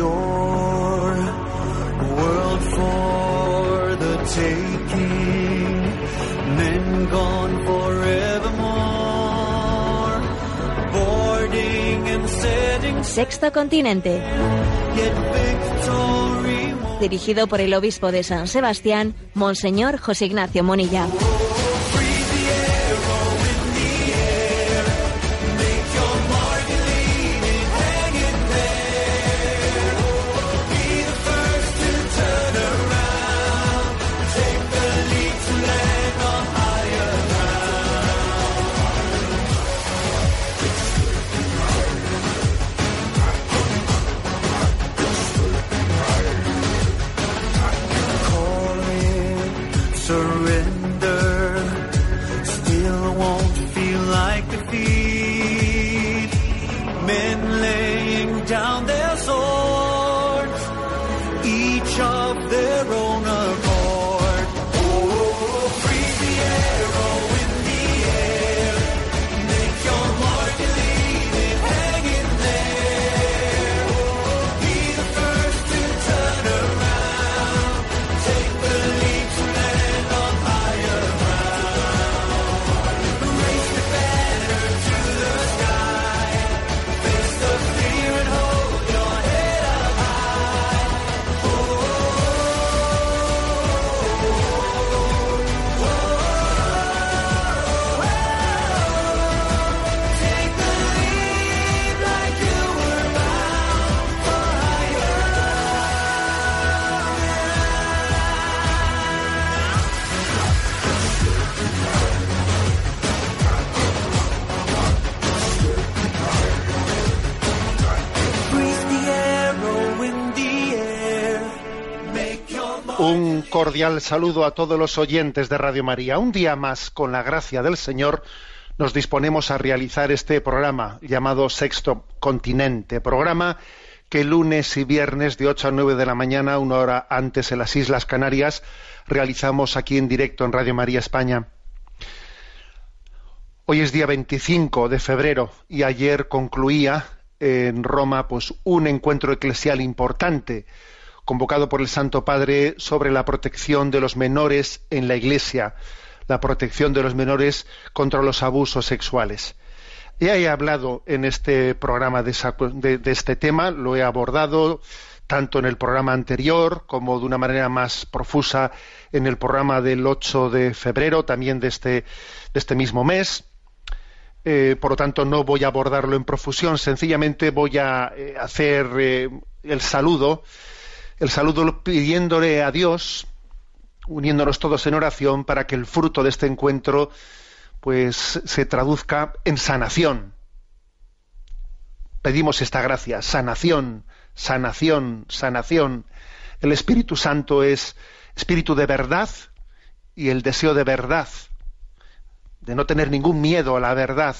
shore, world for the taking, men gone forevermore, boarding and setting Sexto Continente. Dirigido por el obispo de San Sebastián, Monseñor José Ignacio Monilla. Cordial saludo a todos los oyentes de Radio María. Un día más, con la gracia del Señor, nos disponemos a realizar este programa llamado Sexto Continente, programa que lunes y viernes de 8 a 9 de la mañana, una hora antes en las Islas Canarias, realizamos aquí en directo en Radio María España. Hoy es día 25 de febrero y ayer concluía en Roma pues un encuentro eclesial importante convocado por el Santo Padre sobre la protección de los menores en la Iglesia, la protección de los menores contra los abusos sexuales. Ya he hablado en este programa de, este tema, lo he abordado tanto en el programa anterior como de una manera más profusa en el programa del 8 de febrero, también de este, de este mismo mes. Eh, por lo tanto, no voy a abordarlo en profusión, sencillamente voy a eh, hacer eh, el saludo, el saludo pidiéndole a Dios, uniéndonos todos en oración, para que el fruto de este encuentro pues se traduzca en sanación. Pedimos esta gracia, sanación, sanación, sanación. El Espíritu Santo es espíritu de verdad y el deseo de verdad de no tener ningún miedo a la verdad,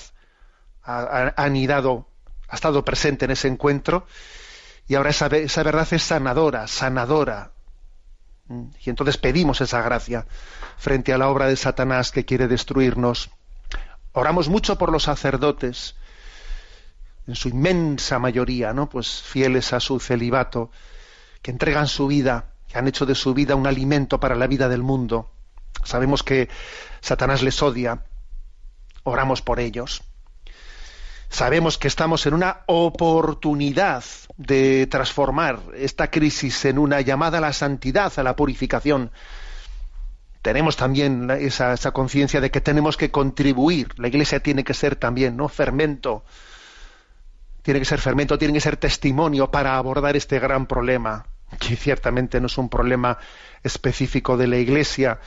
ha, anidado, ha estado presente en ese encuentro, y ahora esa, esa verdad es sanadora, sanadora. Mm, Y entonces pedimos esa gracia frente a la obra de Satanás que quiere destruirnos. Oramos mucho por los sacerdotes, en su inmensa mayoría, ¿no? Pues fieles a su celibato, que entregan su vida, que han hecho de su vida un alimento para la vida del mundo. Sabemos que Satanás les odia, oramos por ellos. Sabemos que estamos en una oportunidad de transformar esta crisis en una llamada a la santidad, a la purificación. Tenemos también esa conciencia de que tenemos que contribuir. La Iglesia tiene que ser también, ¿no? Fermento. Tiene que ser fermento, tiene que ser testimonio para abordar este gran problema, que ciertamente no es un problema específico de la Iglesia,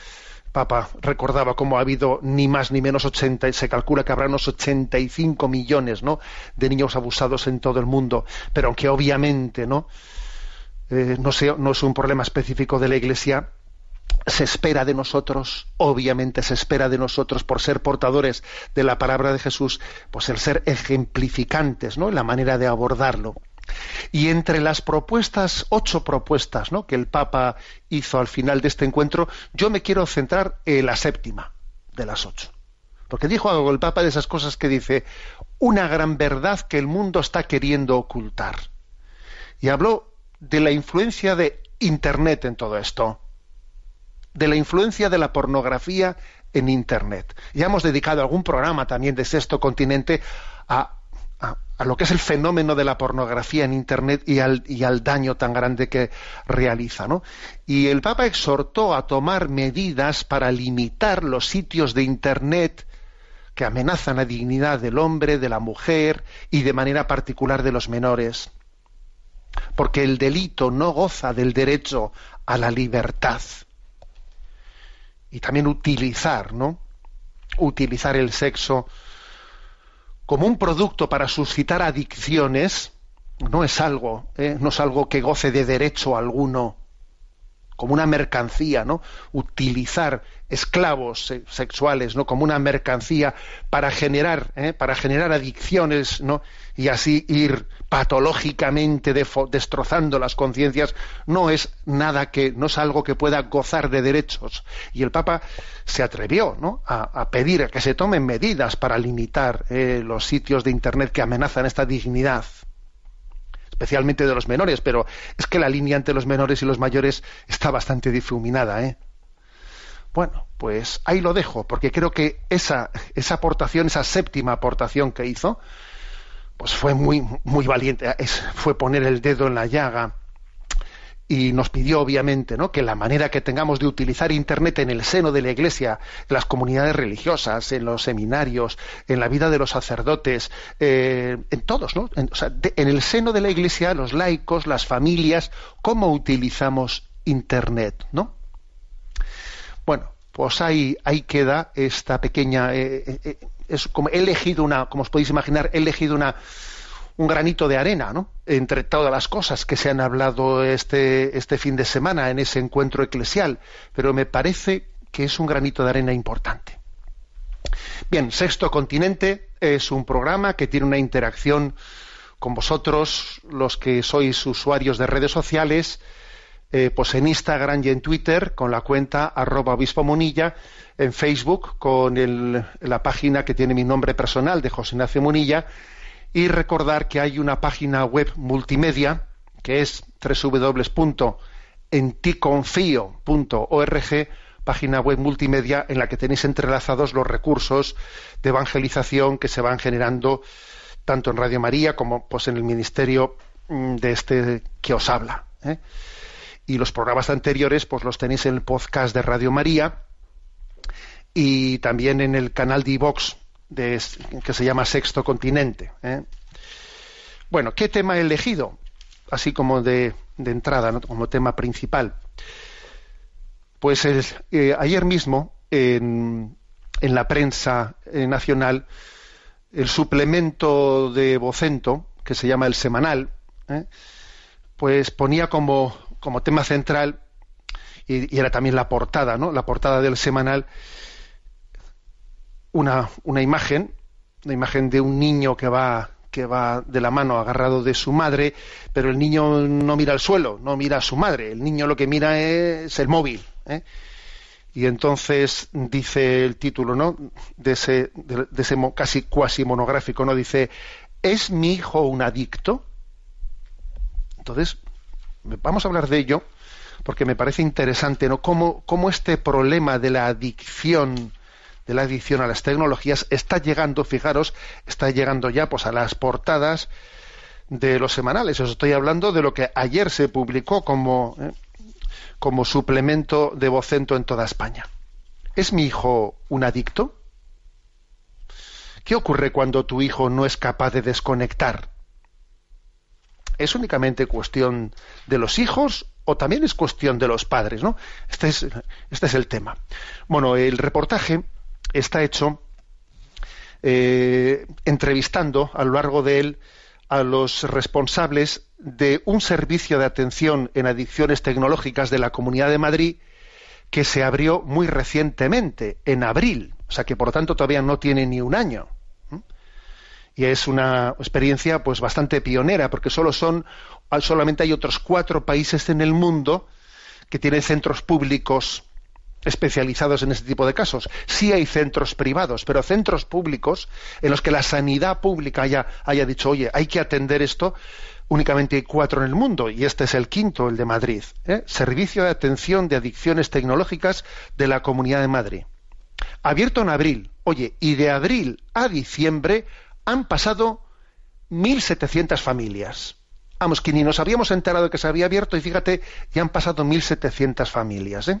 Papa recordaba cómo ha habido ni más ni menos 80, se calcula que habrá unos 85 millones ¿no? de niños abusados en todo el mundo, pero aunque obviamente no, eh, no, sea- no es un problema específico de la Iglesia, se espera de nosotros, obviamente se espera de nosotros por ser portadores de la palabra de Jesús, pues el ser ejemplificantes, ¿no? En la manera de abordarlo. Y entre las propuestas, ocho propuestas, ¿no? que el Papa hizo al final de este encuentro, yo me quiero centrar en la séptima de las ocho. Porque dijo algo el Papa de esas cosas que dice, una gran verdad que el mundo está queriendo ocultar. Y habló de la influencia de Internet en todo esto, de la influencia de la pornografía en Internet. Ya hemos dedicado algún programa también de Sexto Continente a, lo que es el fenómeno de la pornografía en Internet y al, y al daño tan grande que realiza. ¿no? Y el Papa exhortó a tomar medidas para limitar los sitios de Internet que amenazan la dignidad del hombre, de la mujer y de manera particular de los menores. Porque el delito no goza del derecho a la libertad. Y también utilizar, ¿no? Utilizar el sexo como un producto para suscitar adicciones no es algo, ¿eh? no es algo que goce de derecho alguno como una mercancía, ¿no? Utilizar esclavos sexuales, ¿no? Como una mercancía para generar, ¿eh? para generar adicciones, ¿no? Y así ir patológicamente destrozando las conciencias, no es nada que, no es algo que pueda gozar de derechos. Y el Papa se atrevió, ¿no? A, pedir que se tomen medidas para limitar eh, los sitios de Internet que amenazan esta dignidad especialmente de los menores, pero es que la línea entre los menores y los mayores está bastante difuminada, ¿eh? Bueno, pues ahí lo dejo, porque creo que esa, esa aportación, esa séptima aportación que hizo, pues fue muy, muy valiente, fue poner el dedo en la llaga y nos pidió obviamente ¿no? que la manera que tengamos de utilizar internet en el seno de la iglesia en las comunidades religiosas en los seminarios en la vida de los sacerdotes eh, en todos ¿no? en, en el seno de la iglesia los laicos las familias cómo utilizamos internet no bueno pues ahí queda esta pequeña eh, eh, es como he elegido una como os podéis imaginar he elegido una un granito de arena, ¿no? Entre todas las cosas que se han hablado este, este fin de semana en ese encuentro eclesial, pero me parece que es un granito de arena importante. Bien, Sexto Continente es un programa que tiene una interacción con vosotros, los que sois usuarios de redes sociales, eh, pues en Instagram y en Twitter con la cuenta arroba obispo Munilla, en Facebook con la página que tiene mi nombre personal de José Ignacio Munilla, y recordar que hay una página web multimedia que es www.enticonfio.org, página web multimedia en la que tenéis entrelazados los recursos de evangelización que se van generando tanto en Radio María como pues, en el ministerio mm, de este que os habla. ¿eh? Y los programas anteriores pues los tenéis en el podcast de Radio María y también en el canal de iVox que se llama Sexto Continente. ¿eh? Bueno, ¿qué tema he elegido? Así como de, entrada, como tema principal. Pues eh, ayer mismo, en, en la prensa eh, nacional, el suplemento de Vocento, que se llama El Semanal, pues ponía como, como tema central, y, era también la portada, ¿no? La portada del semanal, una, una imagen, una imagen de un niño que va que va de la mano agarrado de su madre, pero el niño no mira al suelo, no mira a su madre, el niño lo que mira es el móvil. ¿eh? Y entonces dice el título, ¿no? De ese, de, ese casi cuasi monográfico, ¿no? Dice, ¿es mi hijo un adicto? Entonces, vamos a hablar de ello, porque me parece interesante, ¿no? Cómo, cómo este problema de la adicción de la adicción a las tecnologías está llegando, fijaros, está llegando ya pues a las portadas de los semanales. Os estoy hablando de lo que ayer se publicó como, eh, como suplemento de Vocento en toda España. ¿Es mi hijo un adicto? ¿Qué ocurre cuando tu hijo no es capaz de desconectar? ¿Es únicamente cuestión de los hijos o también es cuestión de los padres? ¿no? Este, es, este es el tema. Bueno, el reportaje está hecho eh, entrevistando a lo largo de él a los responsables de un servicio de atención en adicciones tecnológicas de la Comunidad de Madrid que se abrió muy recientemente, en abril, o sea que por lo tanto todavía no tiene ni un año. Y es una experiencia pues bastante pionera, porque solo son, solamente hay otros cuatro países en el mundo que tienen centros públicos especializados en este tipo de casos. Sí hay centros privados, pero centros públicos en los que la sanidad pública haya, haya dicho, oye, hay que atender esto, únicamente hay cuatro en el mundo y este es el quinto, el de Madrid. ¿eh? Servicio de Atención de Adicciones Tecnológicas de la Comunidad de Madrid. Abierto en abril. Oye, y de abril a diciembre han pasado 1.700 familias. Vamos, que ni nos habíamos enterado que se había abierto y fíjate, ya han pasado 1.700 familias. ¿eh?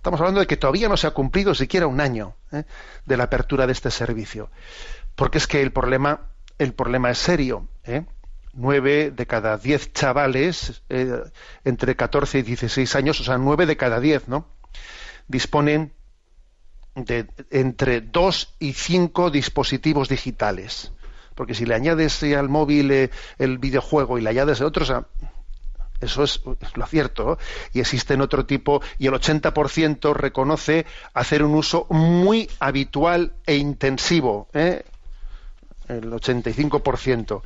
Estamos hablando de que todavía no se ha cumplido siquiera un año ¿eh? de la apertura de este servicio. Porque es que el problema, el problema es serio. ¿eh? Nueve de cada diez chavales eh, entre 14 y 16 años, o sea, nueve de cada diez, ¿no? Disponen de entre dos y cinco dispositivos digitales. Porque si le añades al móvil el videojuego y le añades otros, eso es, lo cierto. Y existen otro tipo, y el 80% reconoce hacer un uso muy habitual e intensivo. ¿eh? El 85%.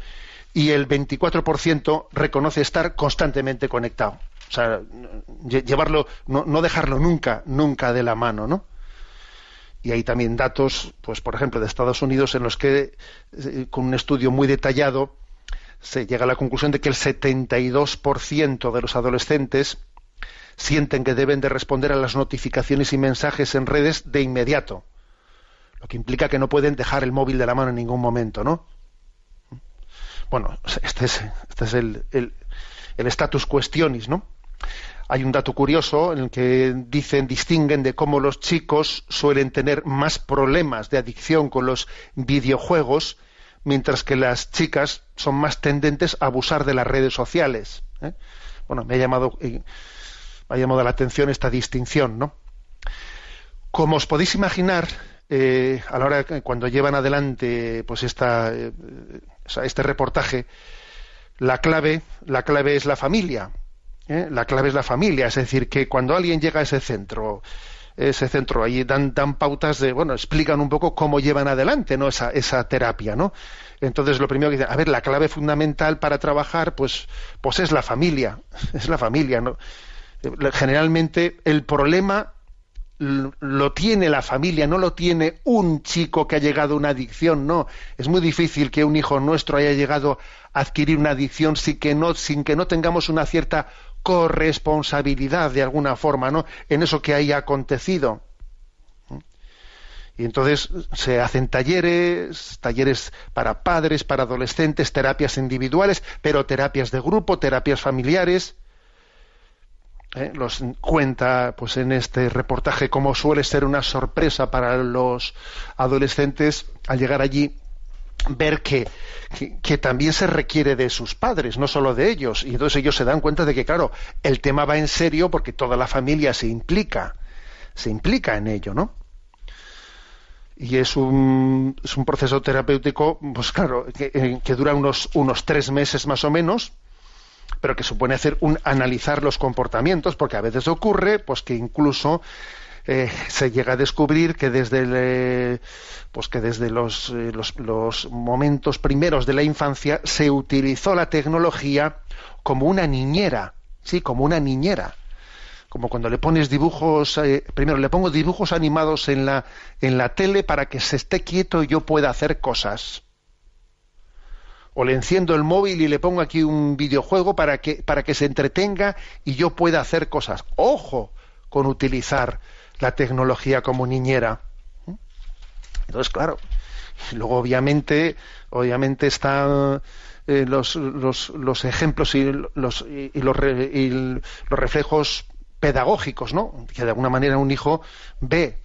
Y el 24% reconoce estar constantemente conectado. O sea, llevarlo, no, no dejarlo nunca, nunca de la mano, ¿no? Y hay también datos, pues por ejemplo, de Estados Unidos en los que, eh, con un estudio muy detallado, se llega a la conclusión de que el 72% de los adolescentes sienten que deben de responder a las notificaciones y mensajes en redes de inmediato, lo que implica que no pueden dejar el móvil de la mano en ningún momento, ¿no? Bueno, este es, este es el, el, el status questionis, ¿no? Hay un dato curioso en el que dicen, distinguen de cómo los chicos suelen tener más problemas de adicción con los videojuegos mientras que las chicas son más tendentes a abusar de las redes sociales. ¿eh? Bueno, me ha llamado, eh, me ha llamado la atención esta distinción, ¿no? Como os podéis imaginar, eh, a la hora cuando llevan adelante pues esta, este reportaje, la clave, la clave es la familia. La clave es la familia, es decir, que cuando alguien llega a ese centro, ese centro. Ahí dan, dan pautas de, bueno, explican un poco cómo llevan adelante ¿no? esa, esa terapia, ¿no? Entonces lo primero que dicen, a ver, la clave fundamental para trabajar, pues, pues es la familia, es la familia, ¿no? Generalmente el problema lo tiene la familia, no lo tiene un chico que ha llegado a una adicción, no. Es muy difícil que un hijo nuestro haya llegado a adquirir una adicción sin que no, sin que no tengamos una cierta corresponsabilidad de alguna forma, ¿no? En eso que haya acontecido. Y entonces se hacen talleres, talleres para padres, para adolescentes, terapias individuales, pero terapias de grupo, terapias familiares. ¿eh? Los cuenta, pues en este reportaje, como suele ser una sorpresa para los adolescentes al llegar allí ver que, que, también se requiere de sus padres, no solo de ellos. Y entonces ellos se dan cuenta de que, claro, el tema va en serio porque toda la familia se implica, se implica en ello, ¿no? Y es un, es un proceso terapéutico, pues claro, que, eh, que dura unos, unos tres meses más o menos, pero que supone hacer un analizar los comportamientos, porque a veces ocurre, pues que incluso eh, se llega a descubrir que desde, eh, pues que desde los, eh, los, los, momentos primeros de la infancia se utilizó la tecnología como una niñera, sí, como una niñera. Como cuando le pones dibujos, primero le pongo dibujos animados en la, en la tele para que se esté quieto y yo pueda hacer cosas o le enciendo el móvil y le pongo aquí un videojuego para que, para que se entretenga y yo pueda hacer cosas. Ojo con utilizar la tecnología como niñera. Entonces, claro, luego obviamente, obviamente están eh, los, los, los, ejemplos y los, y, los, y los reflejos pedagógicos, ¿no? Que de alguna manera un hijo ve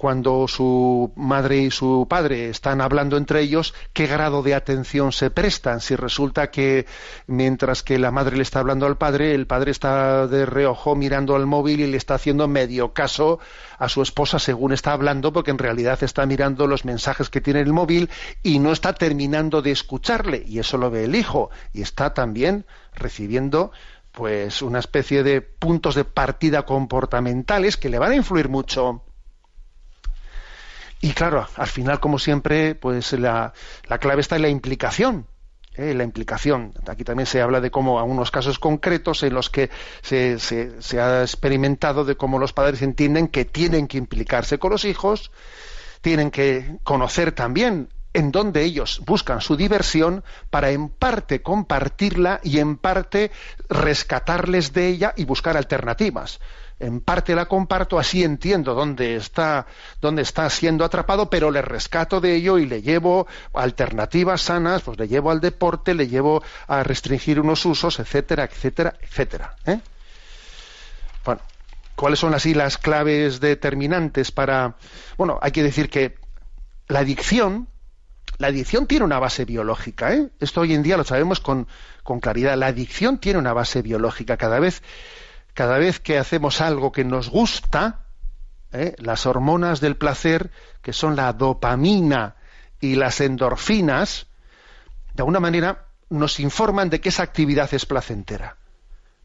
cuando su madre y su padre están hablando entre ellos, qué grado de atención se prestan. Si resulta que mientras que la madre le está hablando al padre, el padre está de reojo mirando al móvil y le está haciendo medio caso a su esposa según está hablando, porque en realidad está mirando los mensajes que tiene el móvil y no está terminando de escucharle. Y eso lo ve el hijo. Y está también recibiendo pues una especie de puntos de partida comportamentales que le van a influir mucho y claro, al final, como siempre, pues la, la clave está en la implicación. ¿eh? la implicación. Aquí también se habla de cómo algunos casos concretos en los que se, se, ha experimentado de cómo los padres entienden que tienen que implicarse con los hijos, tienen que conocer también en donde ellos buscan su diversión para en parte compartirla y en parte rescatarles de ella y buscar alternativas en parte la comparto, así entiendo dónde está, dónde está siendo atrapado, pero le rescato de ello y le llevo alternativas sanas, pues le llevo al deporte, le llevo a restringir unos usos, etcétera, etcétera, etcétera. ¿eh? Bueno, ¿cuáles son así las claves determinantes para. Bueno, hay que decir que la adicción, la adicción tiene una base biológica, ¿eh? Esto hoy en día lo sabemos con, con claridad. La adicción tiene una base biológica. Cada vez cada vez que hacemos algo que nos gusta, ¿eh? las hormonas del placer, que son la dopamina y las endorfinas, de alguna manera nos informan de que esa actividad es placentera.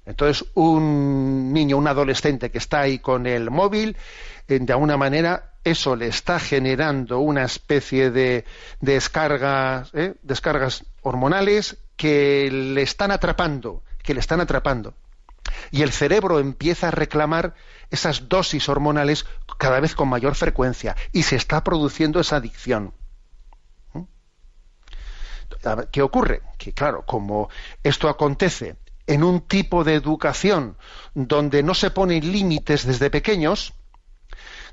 Entonces, un niño, un adolescente que está ahí con el móvil, eh, de alguna manera eso le está generando una especie de descargas, ¿eh? descargas hormonales que le están atrapando, que le están atrapando y el cerebro empieza a reclamar esas dosis hormonales cada vez con mayor frecuencia y se está produciendo esa adicción. ¿Mm? ¿Qué ocurre? Que claro, como esto acontece en un tipo de educación donde no se ponen límites desde pequeños,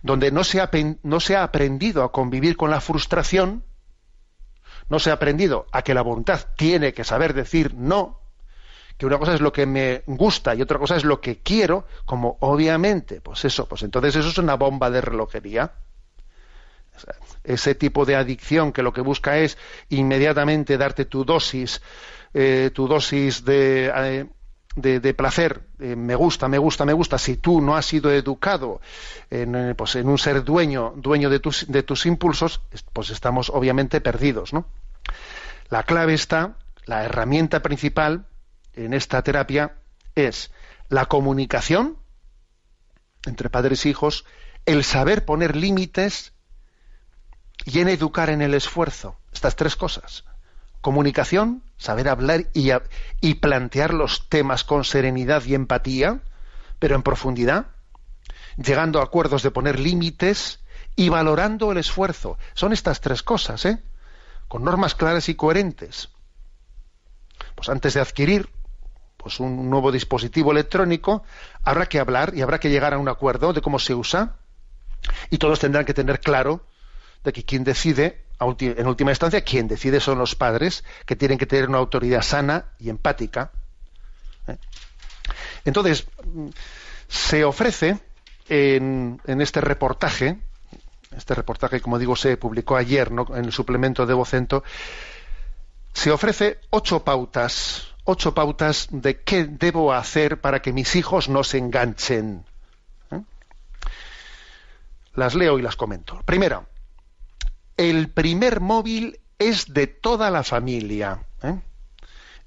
donde no se, ha, no se ha aprendido a convivir con la frustración, no se ha aprendido a que la voluntad tiene que saber decir no, que una cosa es lo que me gusta y otra cosa es lo que quiero, como obviamente, pues eso, pues entonces eso es una bomba de relojería. ese tipo de adicción que lo que busca es inmediatamente darte tu dosis, eh, tu dosis de, eh, de, placer, me gusta, me gusta, me gusta, si tú no has sido educado en, pues en un ser dueño, dueño de tus, de tus impulsos, pues estamos obviamente perdidos, ¿no? La clave está, la herramienta principal, en esta terapia es la comunicación entre padres e hijos, el saber poner límites y en educar en el esfuerzo. Estas tres cosas. Comunicación, saber hablar y, y plantear los temas con serenidad y empatía, pero en profundidad, llegando a acuerdos de poner límites y valorando el esfuerzo. Son estas tres cosas, ¿eh? Con normas claras y coherentes. Pues antes de adquirir pues un nuevo dispositivo electrónico, habrá que hablar y habrá que llegar a un acuerdo de cómo se usa y todos tendrán que tener claro de que quien decide, en última instancia, quien decide son los padres, que tienen que tener una autoridad sana y empática. ¿eh? Entonces, se ofrece en, este reportaje, este reportaje, como digo, se publicó ayer en el suplemento de Vocento, se ofrece ocho pautas ocho pautas de qué debo hacer para que mis hijos no se enganchen. ¿Eh? Las leo y las comento. Primero, el primer móvil es de toda la familia. ¿eh?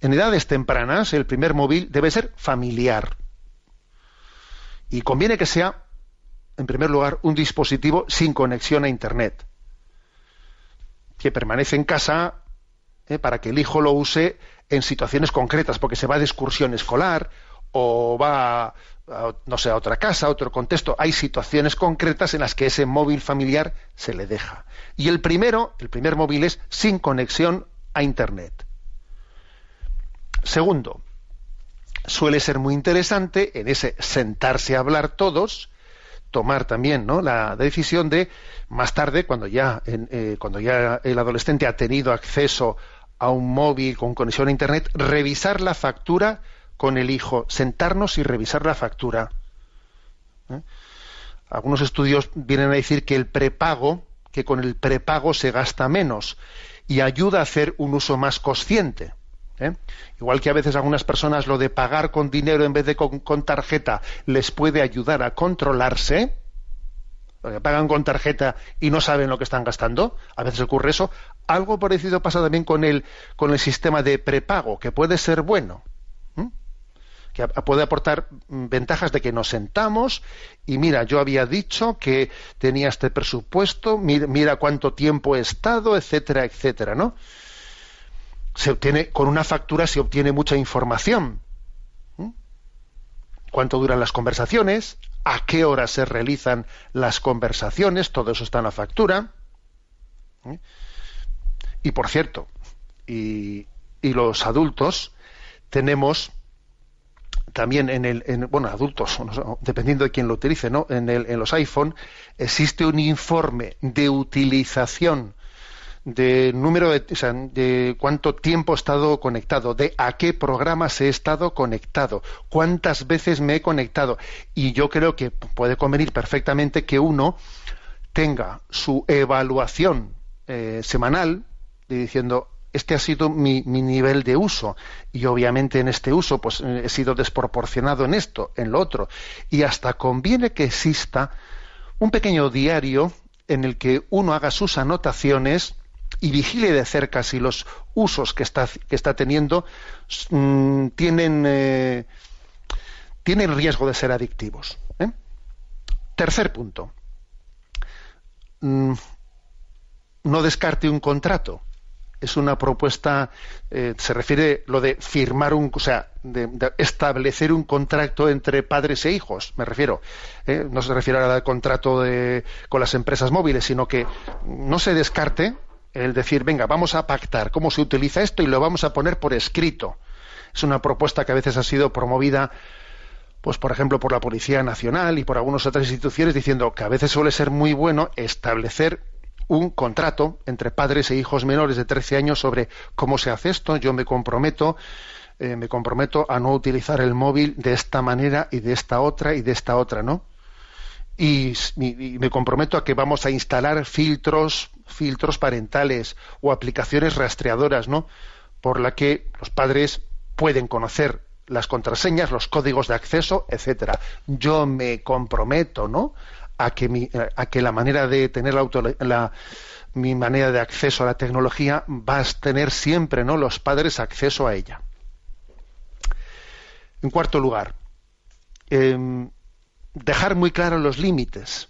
En edades tempranas, el primer móvil debe ser familiar. Y conviene que sea, en primer lugar, un dispositivo sin conexión a Internet, que permanece en casa ¿eh? para que el hijo lo use en situaciones concretas, porque se va de excursión escolar o va, a, no sé, a otra casa, a otro contexto. Hay situaciones concretas en las que ese móvil familiar se le deja. Y el primero, el primer móvil es sin conexión a Internet. Segundo, suele ser muy interesante en ese sentarse a hablar todos, tomar también ¿no? la decisión de más tarde cuando ya eh, cuando ya el adolescente ha tenido acceso a un móvil con conexión a Internet, revisar la factura con el hijo, sentarnos y revisar la factura. ¿Eh? Algunos estudios vienen a decir que el prepago, que con el prepago se gasta menos y ayuda a hacer un uso más consciente. ¿eh? Igual que a veces algunas personas lo de pagar con dinero en vez de con tarjeta les puede ayudar a controlarse, porque pagan con tarjeta y no saben lo que están gastando, a veces ocurre eso. Algo parecido pasa también con el, con el sistema de prepago, que puede ser bueno, que puede aportar ventajas de que nos sentamos y mira, yo había dicho que tenía este presupuesto, mira, cuánto tiempo he estado, etcétera, etcétera, ¿no? se obtiene, con una factura se obtiene mucha información. ¿Mm? ¿Cuánto duran las conversaciones? ¿A qué hora se realizan las conversaciones? Todo eso está en la factura. ¿Eh? Y por cierto, y, los adultos tenemos también en el en, bueno adultos dependiendo de quién lo utilice no en, el, en los iPhone existe un informe de utilización de número de, de cuánto tiempo he estado conectado, de a qué programas he estado conectado, cuántas veces me he conectado. Y yo creo que puede convenir perfectamente que uno tenga su evaluación eh, semanal diciendo este ha sido mi, nivel de uso y obviamente en este uso pues he sido desproporcionado en esto, en lo otro y hasta conviene que exista un pequeño diario en el que uno haga sus anotaciones y vigile de cerca si los usos que está, que está teniendo mmm, tienen, eh, tienen riesgo de ser adictivos. ¿eh? Tercer punto. Mm, no descarte un contrato es una propuesta, eh, se refiere lo de firmar un, o sea, de, establecer un contrato entre padres e hijos, me refiero. Eh, no se refiere al contrato de, con las empresas móviles, sino que no se descarte el decir, venga, vamos a pactar cómo se utiliza esto y lo vamos a poner por escrito. Es una propuesta que a veces ha sido promovida pues por ejemplo por la Policía Nacional y por algunas otras instituciones diciendo que a veces suele ser muy bueno establecer un contrato entre padres e hijos menores de 13 años sobre cómo se hace esto. Yo me comprometo, eh, me comprometo a no utilizar el móvil de esta manera y de esta otra y de esta otra, ¿no? Y, y, me comprometo a que vamos a instalar filtros, filtros parentales o aplicaciones rastreadoras, ¿no? Por la que los padres pueden conocer las contraseñas, los códigos de acceso, etcétera. Yo me comprometo, ¿no? A que, mi, a que la manera de tener la, auto, la, mi manera de acceso a la tecnología va a tener siempre no los padres acceso a ella. En cuarto lugar eh, dejar muy claros los límites.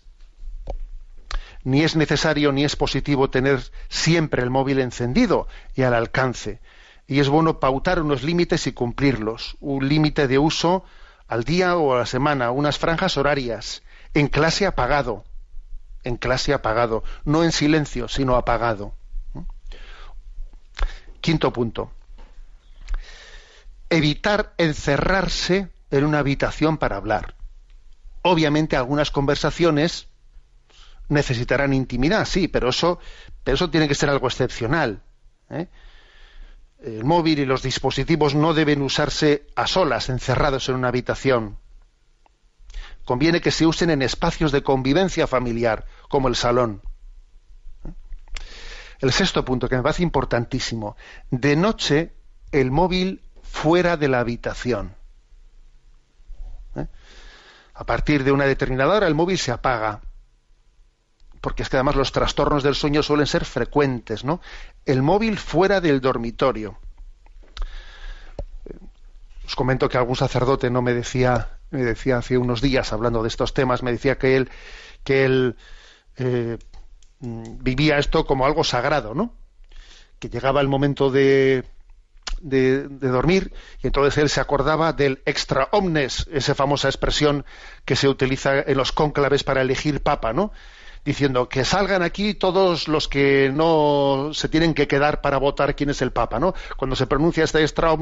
Ni es necesario ni es positivo tener siempre el móvil encendido y al alcance. Y es bueno pautar unos límites y cumplirlos. Un límite de uso al día o a la semana unas franjas horarias en clase apagado, en clase apagado, no en silencio, sino apagado. Quinto punto. Evitar encerrarse en una habitación para hablar. Obviamente algunas conversaciones necesitarán intimidad, sí, pero eso, pero eso tiene que ser algo excepcional. ¿eh? El móvil y los dispositivos no deben usarse a solas, encerrados en una habitación conviene que se usen en espacios de convivencia familiar, como el salón. El sexto punto, que me parece importantísimo, de noche el móvil fuera de la habitación. ¿Eh? A partir de una determinada hora el móvil se apaga, porque es que además los trastornos del sueño suelen ser frecuentes, ¿no? El móvil fuera del dormitorio. Os comento que algún sacerdote no me decía me decía hace unos días hablando de estos temas, me decía que él, que él eh, vivía esto como algo sagrado, ¿no? Que llegaba el momento de, de, de, dormir y entonces él se acordaba del extra omnes, esa famosa expresión que se utiliza en los cónclaves para elegir papa, ¿no? Diciendo que salgan aquí todos los que no se tienen que quedar para votar quién es el Papa, ¿no? Cuando se pronuncia este extra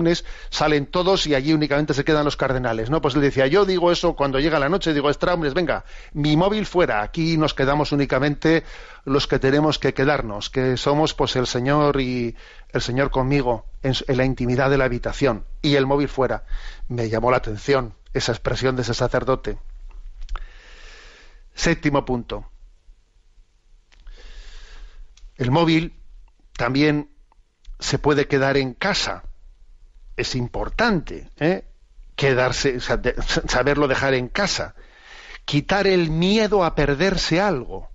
salen todos y allí únicamente se quedan los cardenales, ¿no? Pues él decía, yo digo eso cuando llega la noche, digo extra venga, mi móvil fuera, aquí nos quedamos únicamente los que tenemos que quedarnos, que somos pues el Señor y el Señor conmigo en la intimidad de la habitación y el móvil fuera. Me llamó la atención esa expresión de ese sacerdote. Séptimo punto el móvil también se puede quedar en casa. Es importante ¿eh? quedarse, saberlo dejar en casa. Quitar el miedo a perderse algo.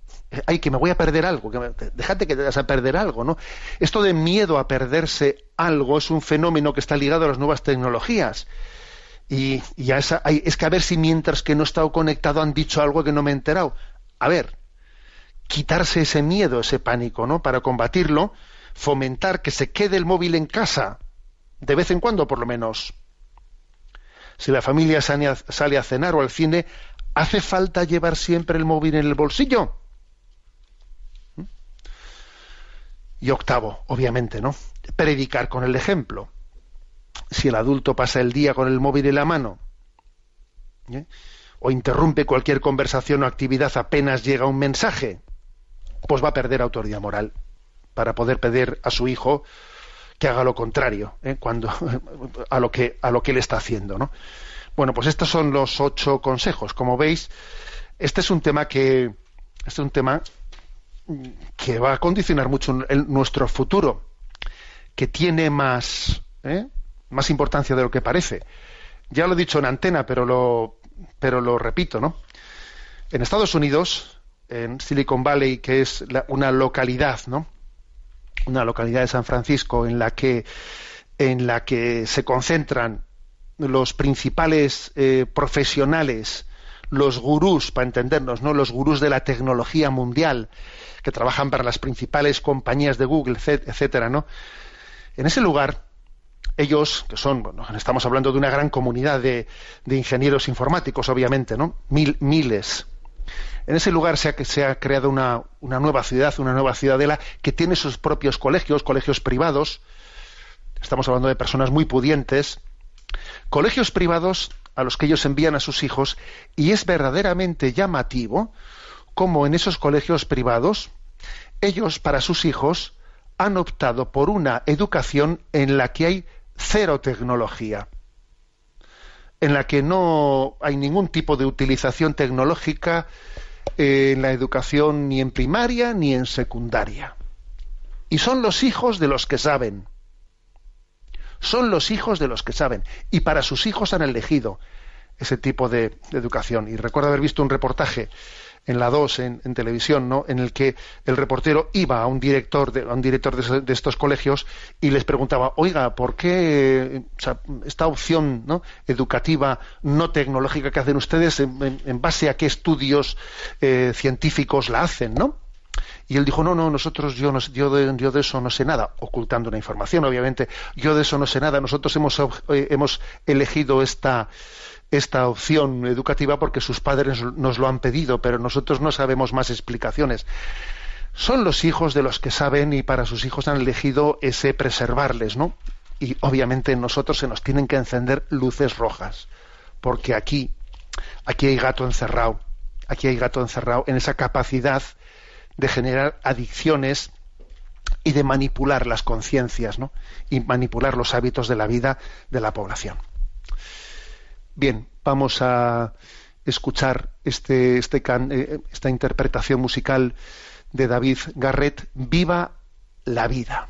Ay, que me voy a perder algo. Que me, déjate que te vas a perder algo, ¿no? Esto de miedo a perderse algo es un fenómeno que está ligado a las nuevas tecnologías. Y, y a esa, es que a ver si mientras que no he estado conectado han dicho algo que no me he enterado. A ver, quitarse ese miedo, ese pánico, ¿no? Para combatirlo, fomentar que se quede el móvil en casa, de vez en cuando por lo menos. Si la familia sale a cenar o al cine, ¿hace falta llevar siempre el móvil en el bolsillo? ¿Mm? Y octavo, obviamente, ¿no? Predicar con el ejemplo. Si el adulto pasa el día con el móvil en la mano, ¿eh? o interrumpe cualquier conversación o actividad apenas llega un mensaje, pues va a perder autoridad moral para poder pedir a su hijo que haga lo contrario ¿eh? cuando a lo que a lo que él está haciendo ¿no? bueno pues estos son los ocho consejos como veis este es un tema que este es un tema que va a condicionar mucho nuestro futuro que tiene más ¿eh? más importancia de lo que parece ya lo he dicho en antena pero lo pero lo repito no en Estados Unidos en Silicon Valley, que es una localidad, ¿no? Una localidad de San Francisco en la que, en la que se concentran los principales eh, profesionales, los gurús, para entendernos, ¿no? Los gurús de la tecnología mundial, que trabajan para las principales compañías de Google, etcétera, ¿no? En ese lugar, ellos, que son, bueno, estamos hablando de una gran comunidad de, de ingenieros informáticos, obviamente, ¿no? Mil, miles, en ese lugar se ha, se ha creado una, nueva ciudad, una nueva ciudadela que tiene sus propios colegios, colegios privados. Estamos hablando de personas muy pudientes. Colegios privados a los que ellos envían a sus hijos y es verdaderamente llamativo cómo en esos colegios privados ellos para sus hijos han optado por una educación en la que hay cero tecnología, en la que no hay ningún tipo de utilización tecnológica en la educación ni en primaria ni en secundaria. Y son los hijos de los que saben. Son los hijos de los que saben. Y para sus hijos han elegido ese tipo de, educación. Y recuerdo haber visto un reportaje en la 2 en, televisión, ¿no? En el que el reportero iba a un director de, a un director de, estos colegios y les preguntaba, oiga, ¿por qué esta opción ¿no? educativa no tecnológica que hacen ustedes, en, base a qué estudios eh, científicos la hacen, ¿no? Y él dijo, no, no, nosotros, yo, no, yo, de, yo de eso no sé nada, ocultando una información, obviamente, yo de eso no sé nada, nosotros hemos, eh, hemos elegido esta, esta opción educativa porque sus padres nos lo han pedido, pero nosotros no sabemos más explicaciones. Son los hijos de los que saben y para sus hijos han elegido ese preservarles, ¿no? Y obviamente nosotros se nos tienen que encender luces rojas, porque aquí, aquí hay gato encerrado, aquí hay gato encerrado en esa capacidad de generar adicciones y de manipular las conciencias, ¿no? Y manipular los hábitos de la vida de la población. Bien, vamos a escuchar este, este eh, esta interpretación musical de David Garrett, Viva la vida.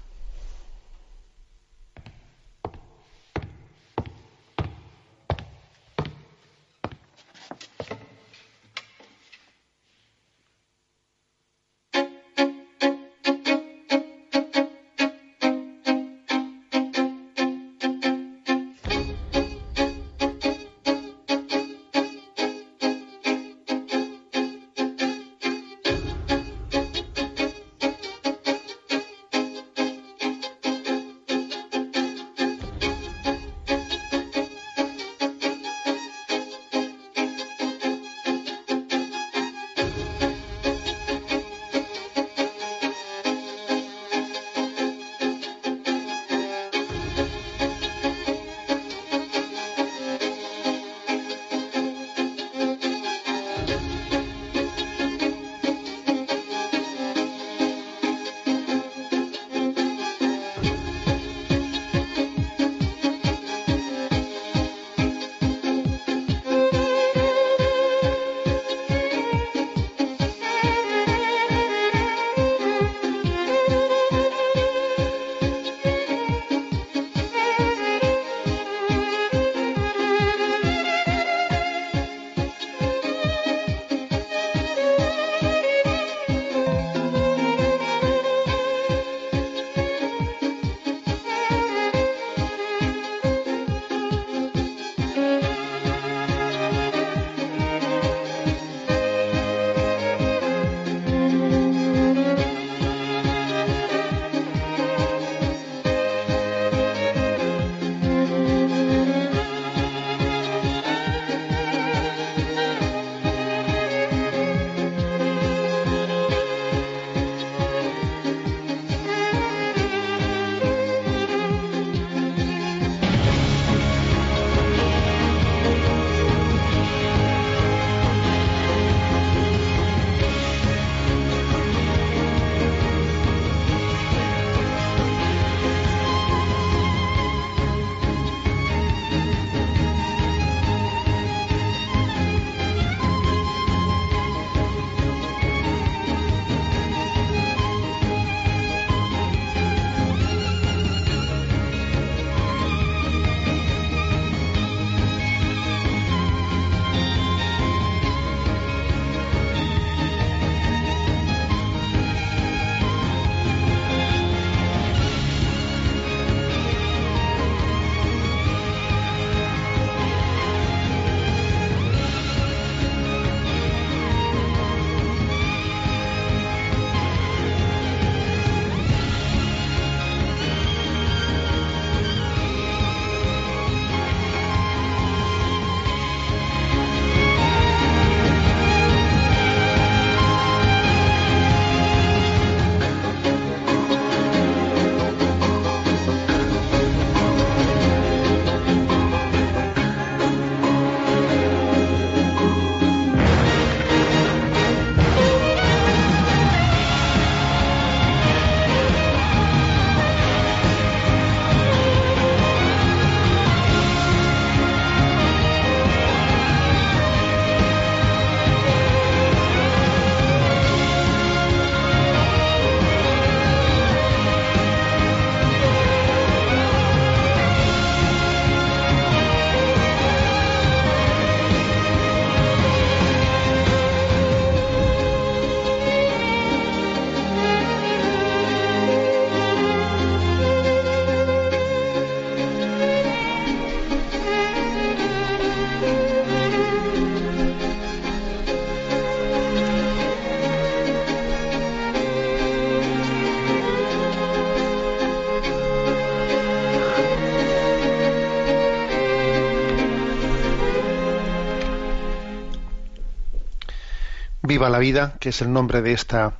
La vida, que es el nombre de esta,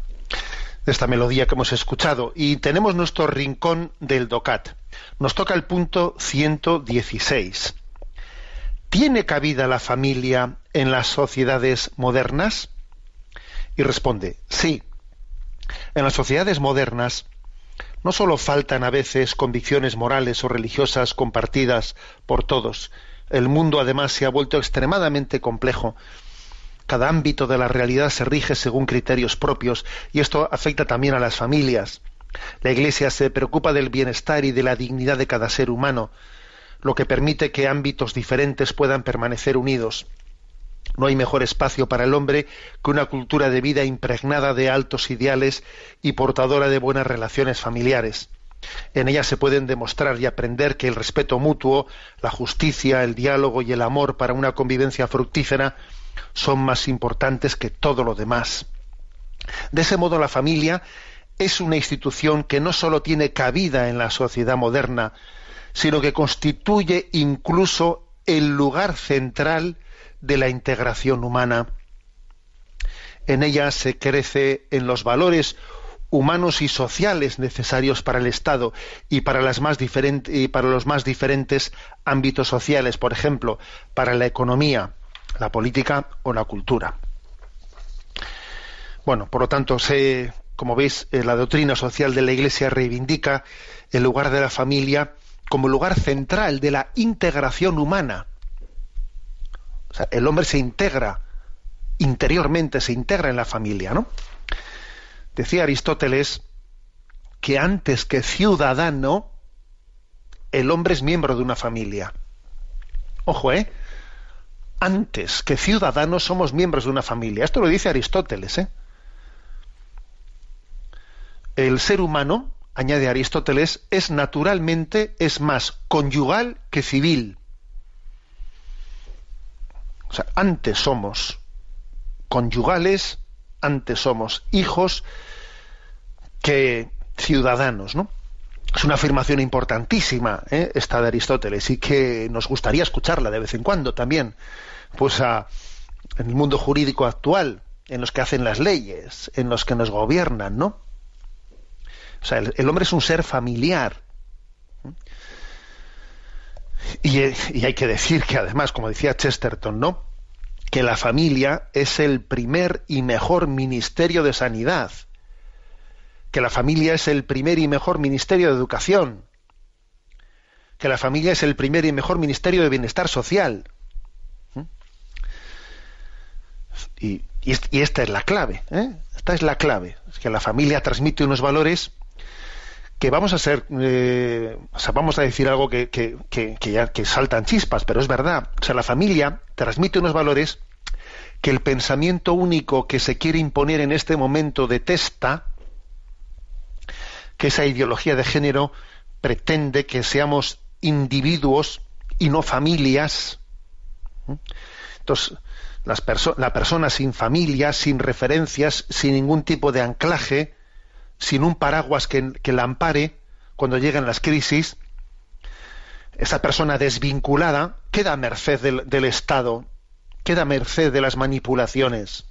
de esta melodía que hemos escuchado. Y tenemos nuestro rincón del DOCAT. Nos toca el punto 116. ¿Tiene cabida la familia en las sociedades modernas? Y responde, sí. En las sociedades modernas no solo faltan a veces convicciones morales o religiosas compartidas por todos, el mundo además se ha vuelto extremadamente complejo. Cada ámbito de la realidad se rige según criterios propios y esto afecta también a las familias. La Iglesia se preocupa del bienestar y de la dignidad de cada ser humano, lo que permite que ámbitos diferentes puedan permanecer unidos. No hay mejor espacio para el hombre que una cultura de vida impregnada de altos ideales y portadora de buenas relaciones familiares. En ella se pueden demostrar y aprender que el respeto mutuo, la justicia, el diálogo y el amor para una convivencia fructífera son más importantes que todo lo demás. De ese modo la familia es una institución que no sólo tiene cabida en la sociedad moderna, sino que constituye incluso el lugar central de la integración humana. En ella se crece en los valores humanos y sociales necesarios para el Estado y para, y para los más diferentes ámbitos sociales, por ejemplo, para la economía, la política o la cultura. Bueno, por lo tanto, se, como veis, eh, la doctrina social de la Iglesia reivindica el lugar de la familia como lugar central de la integración humana o sea, el hombre se integra interiormente, se integra en la familia, ¿no? Decía Aristóteles que antes que ciudadano, el hombre es miembro de una familia. Ojo, ¿eh? Antes que ciudadano somos miembros de una familia. Esto lo dice Aristóteles, ¿eh? El ser humano, añade Aristóteles, es naturalmente, es más conyugal que civil. O sea, antes somos conyugales, antes somos hijos que ciudadanos, ¿no? Es una afirmación importantísima ¿eh? esta de Aristóteles y que nos gustaría escucharla de vez en cuando también, pues en el mundo jurídico actual, en los que hacen las leyes, en los que nos gobiernan, ¿no? O sea, el, el hombre es un ser familiar. Y, hay que decir que además, como decía Chesterton, ¿no? que la familia es el primer y mejor ministerio de sanidad, que la familia es el primer y mejor ministerio de educación, que la familia es el primer y mejor ministerio de bienestar social. ¿Mm? Y, esta es la clave, ¿eh? esta es la clave, es que la familia transmite unos valores que vamos a ser, eh, o sea, vamos a decir algo que, que, que, ya, que saltan chispas, pero es verdad. O sea, la familia transmite unos valores que el pensamiento único que se quiere imponer en este momento detesta, que esa ideología de género pretende que seamos individuos y no familias. Entonces, las la persona sin familia, sin referencias, sin ningún tipo de anclaje, sin un paraguas que, la ampare cuando llegan las crisis, esa persona desvinculada queda a merced del, Estado, queda a merced de las manipulaciones.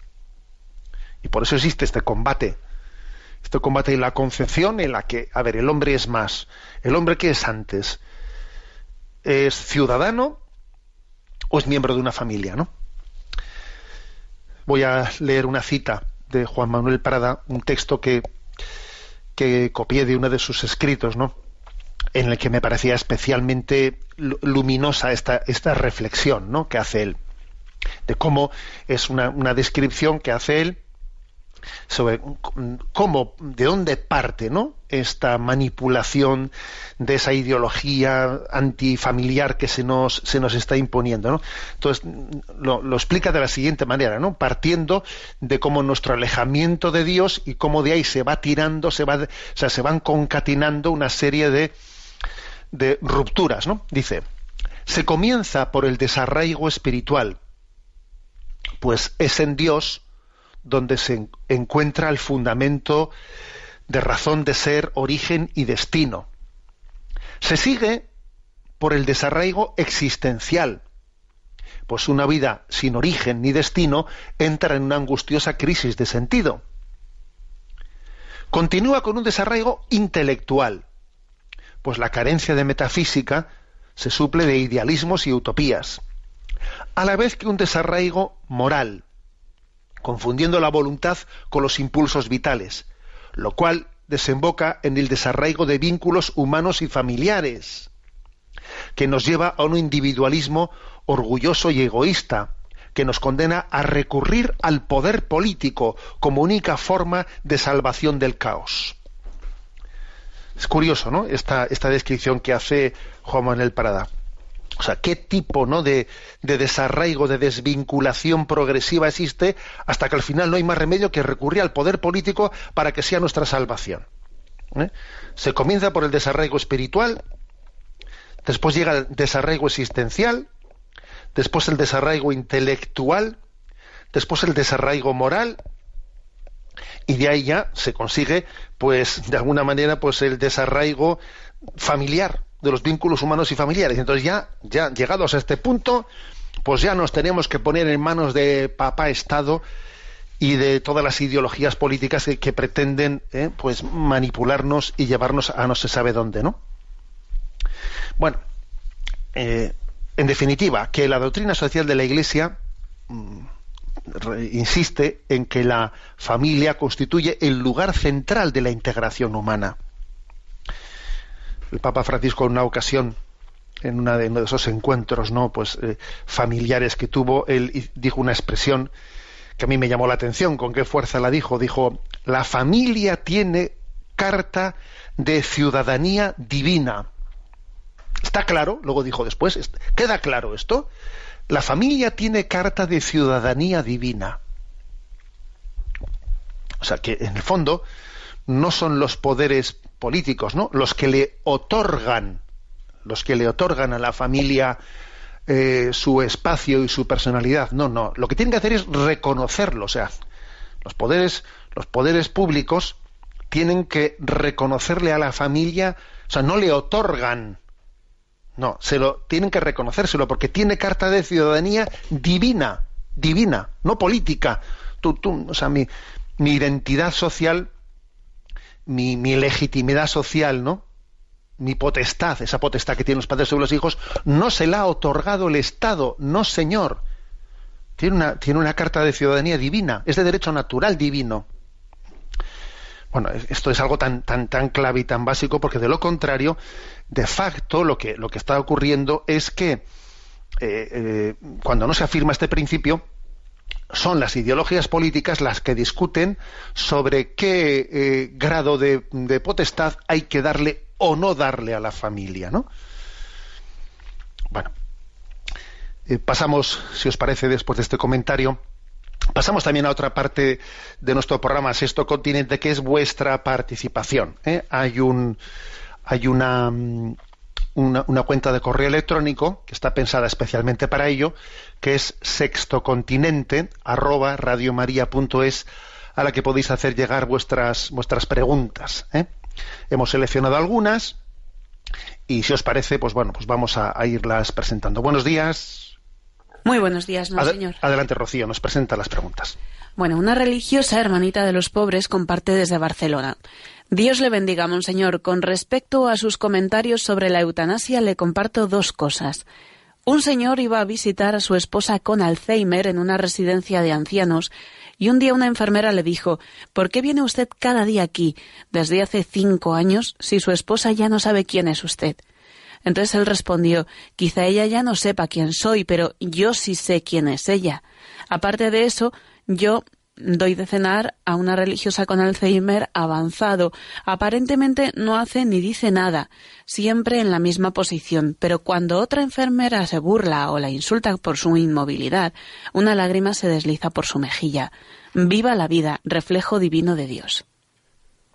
Y por eso existe este combate. Este combate la concepción en la que, a ver, el hombre es más. ¿El hombre qué es antes? ¿Es ciudadano o es miembro de una familia, no? Voy a leer una cita de Juan Manuel Prada, un texto que que copié de uno de sus escritos, ¿no? en el que me parecía especialmente luminosa esta, esta reflexión ¿no? que hace él, de cómo es una, una descripción que hace él sobre cómo, de dónde parte ¿no? esta manipulación de esa ideología antifamiliar que se nos, se nos está imponiendo. ¿no? Entonces, lo, explica de la siguiente manera, ¿no? partiendo de cómo nuestro alejamiento de Dios y cómo de ahí se va tirando, se, va, se van concatenando una serie de, de rupturas. ¿no? Dice, se comienza por el desarraigo espiritual, pues es en Dios donde se encuentra el fundamento de razón de ser, origen y destino. Se sigue por el desarraigo existencial, pues una vida sin origen ni destino entra en una angustiosa crisis de sentido. Continúa con un desarraigo intelectual, pues la carencia de metafísica se suple de idealismos y utopías, a la vez que un desarraigo moral, confundiendo la voluntad con los impulsos vitales, lo cual desemboca en el desarraigo de vínculos humanos y familiares, que nos lleva a un individualismo orgulloso y egoísta, que nos condena a recurrir al poder político como única forma de salvación del caos. Es curioso, ¿no? Esta, esta descripción que hace Juan Manuel Parada. O sea, qué tipo ¿no? de, desarraigo, de desvinculación progresiva existe hasta que al final no hay más remedio que recurrir al poder político para que sea nuestra salvación. ¿eh? Se comienza por el desarraigo espiritual, después llega el desarraigo existencial, después el desarraigo intelectual, después el desarraigo moral, y de ahí ya se consigue, pues, de alguna manera, pues el desarraigo familiar, de los vínculos humanos y familiares. Entonces ya, ya llegados a este punto, pues ya nos tenemos que poner en manos de papá Estado y de todas las ideologías políticas que, pretenden eh, pues manipularnos y llevarnos a no se sabe dónde, ¿no? Bueno, eh, en definitiva, que la doctrina social de la Iglesia mm, insiste en que la familia constituye el lugar central de la integración humana el Papa Francisco en una ocasión en una de, uno de esos encuentros no pues eh, familiares que tuvo él dijo una expresión que a mí me llamó la atención con qué fuerza la dijo dijo la familia tiene carta de ciudadanía divina está claro luego dijo después queda claro esto la familia tiene carta de ciudadanía divina o sea que en el fondo no son los poderes políticos, ¿no? Los que le otorgan, los que le otorgan a la familia eh, su espacio y su personalidad. No, no. Lo que tienen que hacer es reconocerlo. O sea, los poderes, los poderes públicos tienen que reconocerle a la familia, o sea, no le otorgan. No, se lo tienen que reconocérselo porque tiene carta de ciudadanía divina, divina, no política. Tú, tú, o sea, mi, mi identidad social mi, mi legitimidad social, ¿no? mi potestad, esa potestad que tienen los padres sobre los hijos, no se la ha otorgado el Estado, no señor. Tiene una, tiene una carta de ciudadanía divina, es de derecho natural divino. Bueno, esto es algo tan, tan, tan clave y tan básico, porque de lo contrario, de facto, lo que, lo que está ocurriendo es que eh, eh, cuando no se afirma este principio, son las ideologías políticas las que discuten sobre qué eh, grado de, potestad hay que darle o no darle a la familia, ¿no? Bueno, eh, pasamos, si os parece, después de este comentario, pasamos también a otra parte de nuestro programa Sexto Continente, que es vuestra participación. ¿eh? Hay un, hay una una, cuenta de correo electrónico que está pensada especialmente para ello, que es sextocontinente arroba radiomaria.es a la que podéis hacer llegar vuestras vuestras preguntas. ¿eh? Hemos seleccionado algunas y si os parece, pues bueno, pues vamos a, irlas presentando. Buenos días. Muy buenos días, no, señor. Adelante, Rocío, nos presenta las preguntas. Bueno, una religiosa hermanita de los pobres comparte desde Barcelona. Dios le bendiga, monseñor. Con respecto a sus comentarios sobre la eutanasia, le comparto dos cosas. Un señor iba a visitar a su esposa con Alzheimer en una residencia de ancianos y un día una enfermera le dijo ¿Por qué viene usted cada día aquí desde hace cinco años si su esposa ya no sabe quién es usted? Entonces él respondió Quizá ella ya no sepa quién soy, pero yo sí sé quién es ella. Aparte de eso, yo doy de cenar a una religiosa con Alzheimer avanzado. Aparentemente no hace ni dice nada, siempre en la misma posición, pero cuando otra enfermera se burla o la insulta por su inmovilidad, una lágrima se desliza por su mejilla. Viva la vida, reflejo divino de Dios.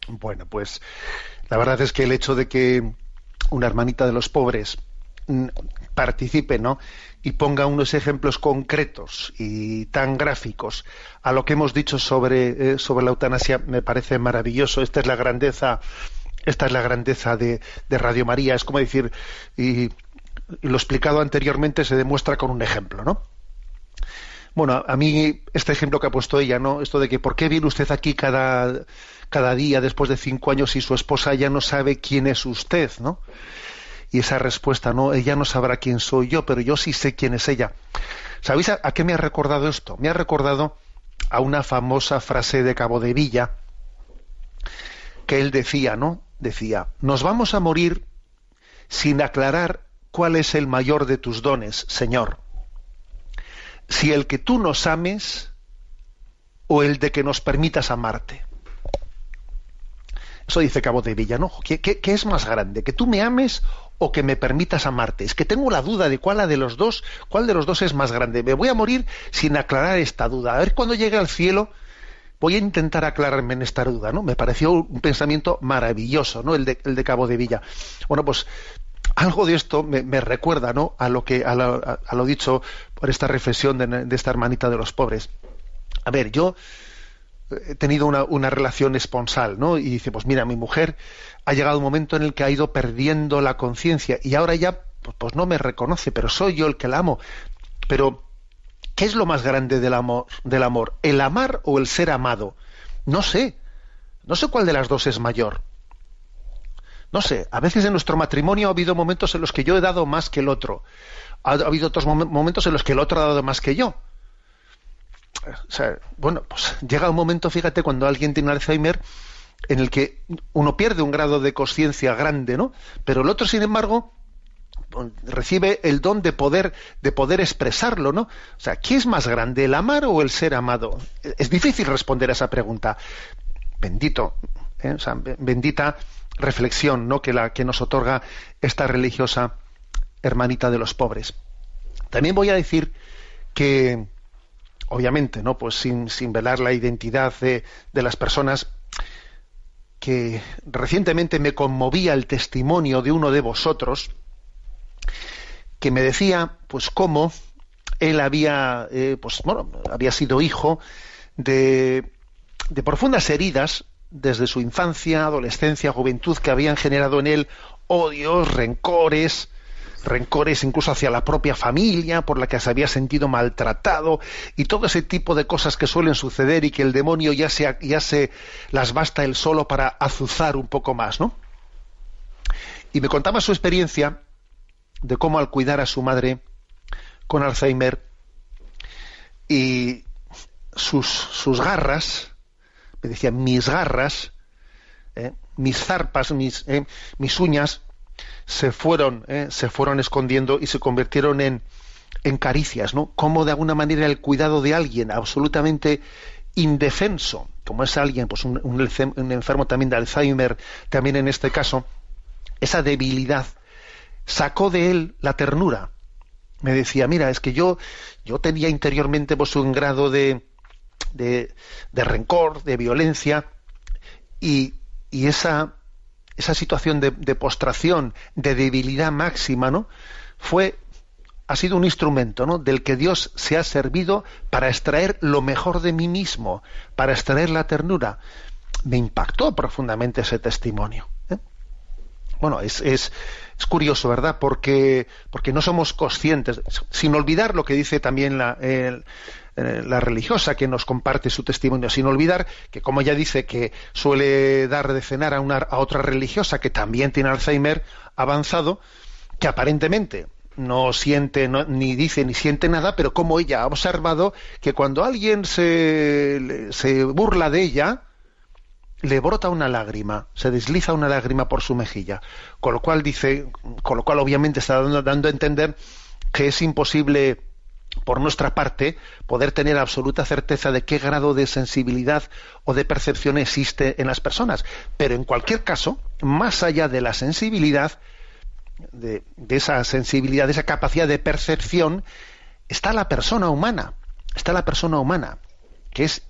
Bueno, pues la verdad es que el hecho de que una hermanita de los pobres mm, participe, ¿no? Y ponga unos ejemplos concretos y tan gráficos a lo que hemos dicho sobre, eh, sobre la eutanasia me parece maravilloso. Esta es la grandeza, esta es la grandeza de, Radio María. Es como decir, y y lo explicado anteriormente se demuestra con un ejemplo, ¿no? Bueno, a mí este ejemplo que ha puesto ella, ¿no? Esto de que por qué viene usted aquí cada, cada día después de cinco años y su esposa ya no sabe quién es usted, ¿no? Y esa respuesta, no, ella no sabrá quién soy yo, pero yo sí sé quién es ella. ¿Sabéis a, qué me ha recordado esto? Me ha recordado a una famosa frase de Cabo de Villa que él decía, ¿no? Decía, nos vamos a morir sin aclarar cuál es el mayor de tus dones, Señor. Si el que tú nos ames o el de que nos permitas amarte. Eso dice Cabo de Villa, ¿no? ¿Qué, qué es más grande? ¿Que tú me ames o que me permitas amarte. Es que tengo la duda de cuál de los dos, cuál de los dos es más grande. Me voy a morir sin aclarar esta duda. A ver cuando llegue al cielo, voy a intentar aclararme en esta duda, ¿no? Me pareció un pensamiento maravilloso, ¿no? El de, el de Cabo de Villa. Bueno, pues algo de esto me, recuerda, ¿no? A lo que a lo, dicho por esta reflexión de, de, esta hermanita de los pobres. A ver, yo he tenido una, relación esponsal, ¿no? Y dice, pues mira, mi mujer ha llegado un momento en el que ha ido perdiendo la conciencia y ahora ya pues, pues, no me reconoce, pero soy yo el que la amo. Pero, ¿qué es lo más grande del amor, del amor? ¿El amar o el ser amado? No sé. No sé cuál de las dos es mayor. No sé, a veces en nuestro matrimonio ha habido momentos en los que yo he dado más que el otro. Ha, habido otros momentos en los que el otro ha dado más que yo. O sea, bueno, pues llega un momento, fíjate, cuando alguien tiene Alzheimer, en el que uno pierde un grado de conciencia grande, ¿no? Pero el otro, sin embargo, recibe el don de poder de poder expresarlo, ¿no? O sea, ¿qué es más grande, el amar o el ser amado? Es difícil responder a esa pregunta. Bendito, ¿eh? bendita reflexión, ¿no? Que la que nos otorga esta religiosa hermanita de los pobres. También voy a decir que, obviamente, ¿no? Pues sin, sin velar la identidad de, de las personas, que recientemente me conmovía el testimonio de uno de vosotros que me decía pues cómo él había eh, pues bueno había sido hijo de, de profundas heridas desde su infancia, adolescencia, juventud que habían generado en él odios, rencores, rencores incluso hacia la propia familia por la que se había sentido maltratado y todo ese tipo de cosas que suelen suceder y que el demonio ya se, ya se las basta él solo para azuzar un poco más, ¿no? Y me contaba su experiencia de cómo al cuidar a su madre con Alzheimer y sus, sus garras, me decía, mis garras, ¿eh? mis zarpas, mis, ¿eh? mis uñas, se fueron, eh, se fueron escondiendo y se convirtieron en, en caricias, ¿no? Como de alguna manera el cuidado de alguien absolutamente indefenso, como es alguien, pues un, enfermo también de Alzheimer, también en este caso, esa debilidad sacó de él la ternura. Me decía, mira, es que yo, yo tenía interiormente pues, un grado de, de, de rencor, de violencia, y, y esa, esa situación de, postración, de debilidad máxima, ¿no? Fue, ha sido un instrumento, ¿no? Del que Dios se ha servido para extraer lo mejor de mí mismo, para extraer la ternura. Me impactó profundamente ese testimonio. ¿eh? Bueno, es, es, es, curioso, ¿verdad? Porque, porque no somos conscientes, sin olvidar lo que dice también la, el, eh, la religiosa que nos comparte su testimonio, sin olvidar que, como ella dice que suele dar de cenar a, una, a otra religiosa que también tiene Alzheimer avanzado, que aparentemente no siente ni dice ni siente nada, pero como ella ha observado que cuando alguien se, se burla de ella, le brota una lágrima, se desliza una lágrima por su mejilla, con lo cual dice, con lo cual obviamente está dando, dando a entender que es imposible por nuestra parte, poder tener absoluta certeza de qué grado de sensibilidad o de percepción existe en las personas. Pero en cualquier caso, más allá de la sensibilidad, de, esa sensibilidad, de esa capacidad de percepción, está la persona humana. Está la persona humana, que es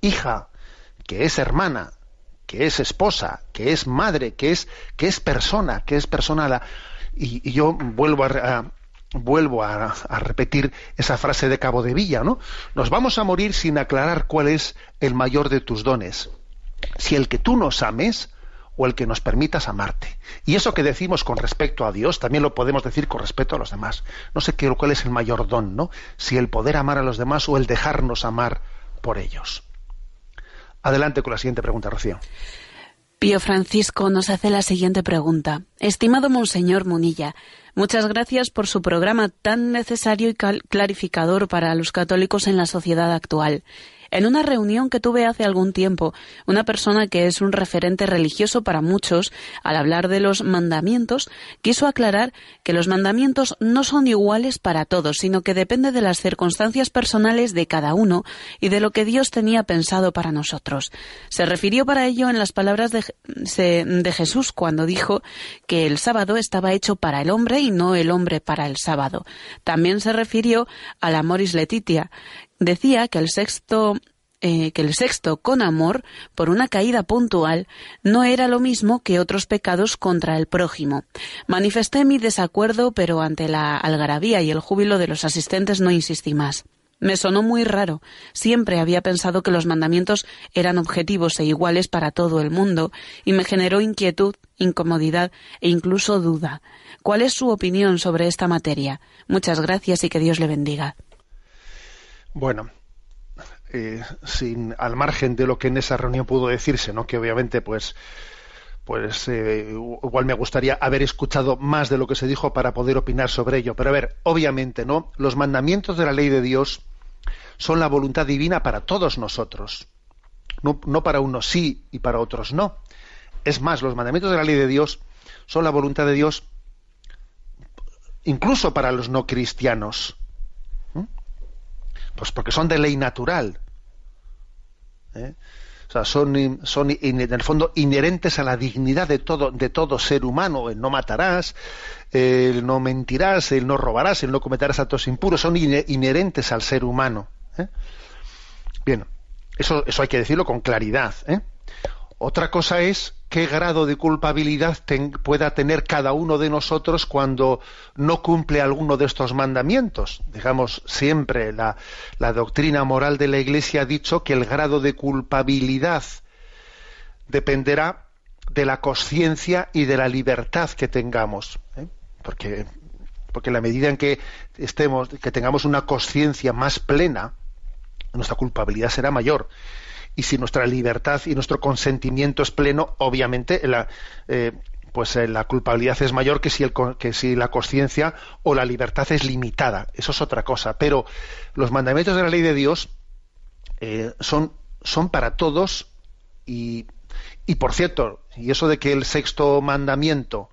hija, que es hermana, que es esposa, que es madre, que es, que es persona, que es persona. La, y, yo vuelvo a vuelvo a, repetir esa frase de Cabo de Villa, ¿no? Nos vamos a morir sin aclarar cuál es el mayor de tus dones. Si el que tú nos ames o el que nos permitas amarte. Y eso que decimos con respecto a Dios, también lo podemos decir con respecto a los demás. No sé qué, cuál es el mayor don, ¿no? Si el poder amar a los demás o el dejarnos amar por ellos. Adelante con la siguiente pregunta, Rocío. Pío Francisco nos hace la siguiente pregunta. Estimado Monseñor Munilla, muchas gracias por su programa tan necesario y clarificador para los católicos en la sociedad actual. En una reunión que tuve hace algún tiempo, una persona que es un referente religioso para muchos, al hablar de los mandamientos, quiso aclarar que los mandamientos no son iguales para todos, sino que depende de las circunstancias personales de cada uno y de lo que Dios tenía pensado para nosotros. Se refirió para ello en las palabras de, Jesús cuando dijo que el sábado estaba hecho para el hombre y no el hombre para el sábado. También se refirió al amoris letitia, decía que el sexto eh, que el sexto con amor por una caída puntual no era lo mismo que otros pecados contra el prójimo. Manifesté mi desacuerdo, pero ante la algarabía y el júbilo de los asistentes no insistí más. Me sonó muy raro. Siempre había pensado que los mandamientos eran objetivos e iguales para todo el mundo, y me generó inquietud, incomodidad e incluso duda. ¿Cuál es su opinión sobre esta materia? Muchas gracias y que Dios le bendiga. Bueno, eh, sin al margen de lo que en esa reunión pudo decirse, ¿no? Que obviamente, pues, pues eh, igual me gustaría haber escuchado más de lo que se dijo para poder opinar sobre ello. Pero a ver, obviamente, ¿no? Los mandamientos de la ley de Dios son la voluntad divina para todos nosotros. No, no para unos sí y para otros no. Es más, los mandamientos de la ley de Dios son la voluntad de Dios incluso para los no cristianos. Pues porque son de ley natural. ¿eh? O sea, son, son en el fondo inherentes a la dignidad de todo, de todo ser humano. El no matarás, el no mentirás, el no robarás, el no cometerás actos impuros, son inherentes al ser humano. ¿eh? Bien, eso, eso hay que decirlo con claridad. ¿eh? Otra cosa es qué grado de culpabilidad pueda tener cada uno de nosotros cuando no cumple alguno de estos mandamientos. Digamos, siempre la, doctrina moral de la Iglesia ha dicho que el grado de culpabilidad dependerá de la conciencia y de la libertad que tengamos. ¿eh? Porque, porque la medida en que estemos, que tengamos una conciencia más plena, nuestra culpabilidad será mayor y si nuestra libertad y nuestro consentimiento es pleno, obviamente la, eh, pues eh, la culpabilidad es mayor que si, el, que si la conciencia o la libertad es limitada. Eso es otra cosa. Pero los mandamientos de la ley de Dios eh, son, son para todos y, y, por cierto, y eso de que el sexto mandamiento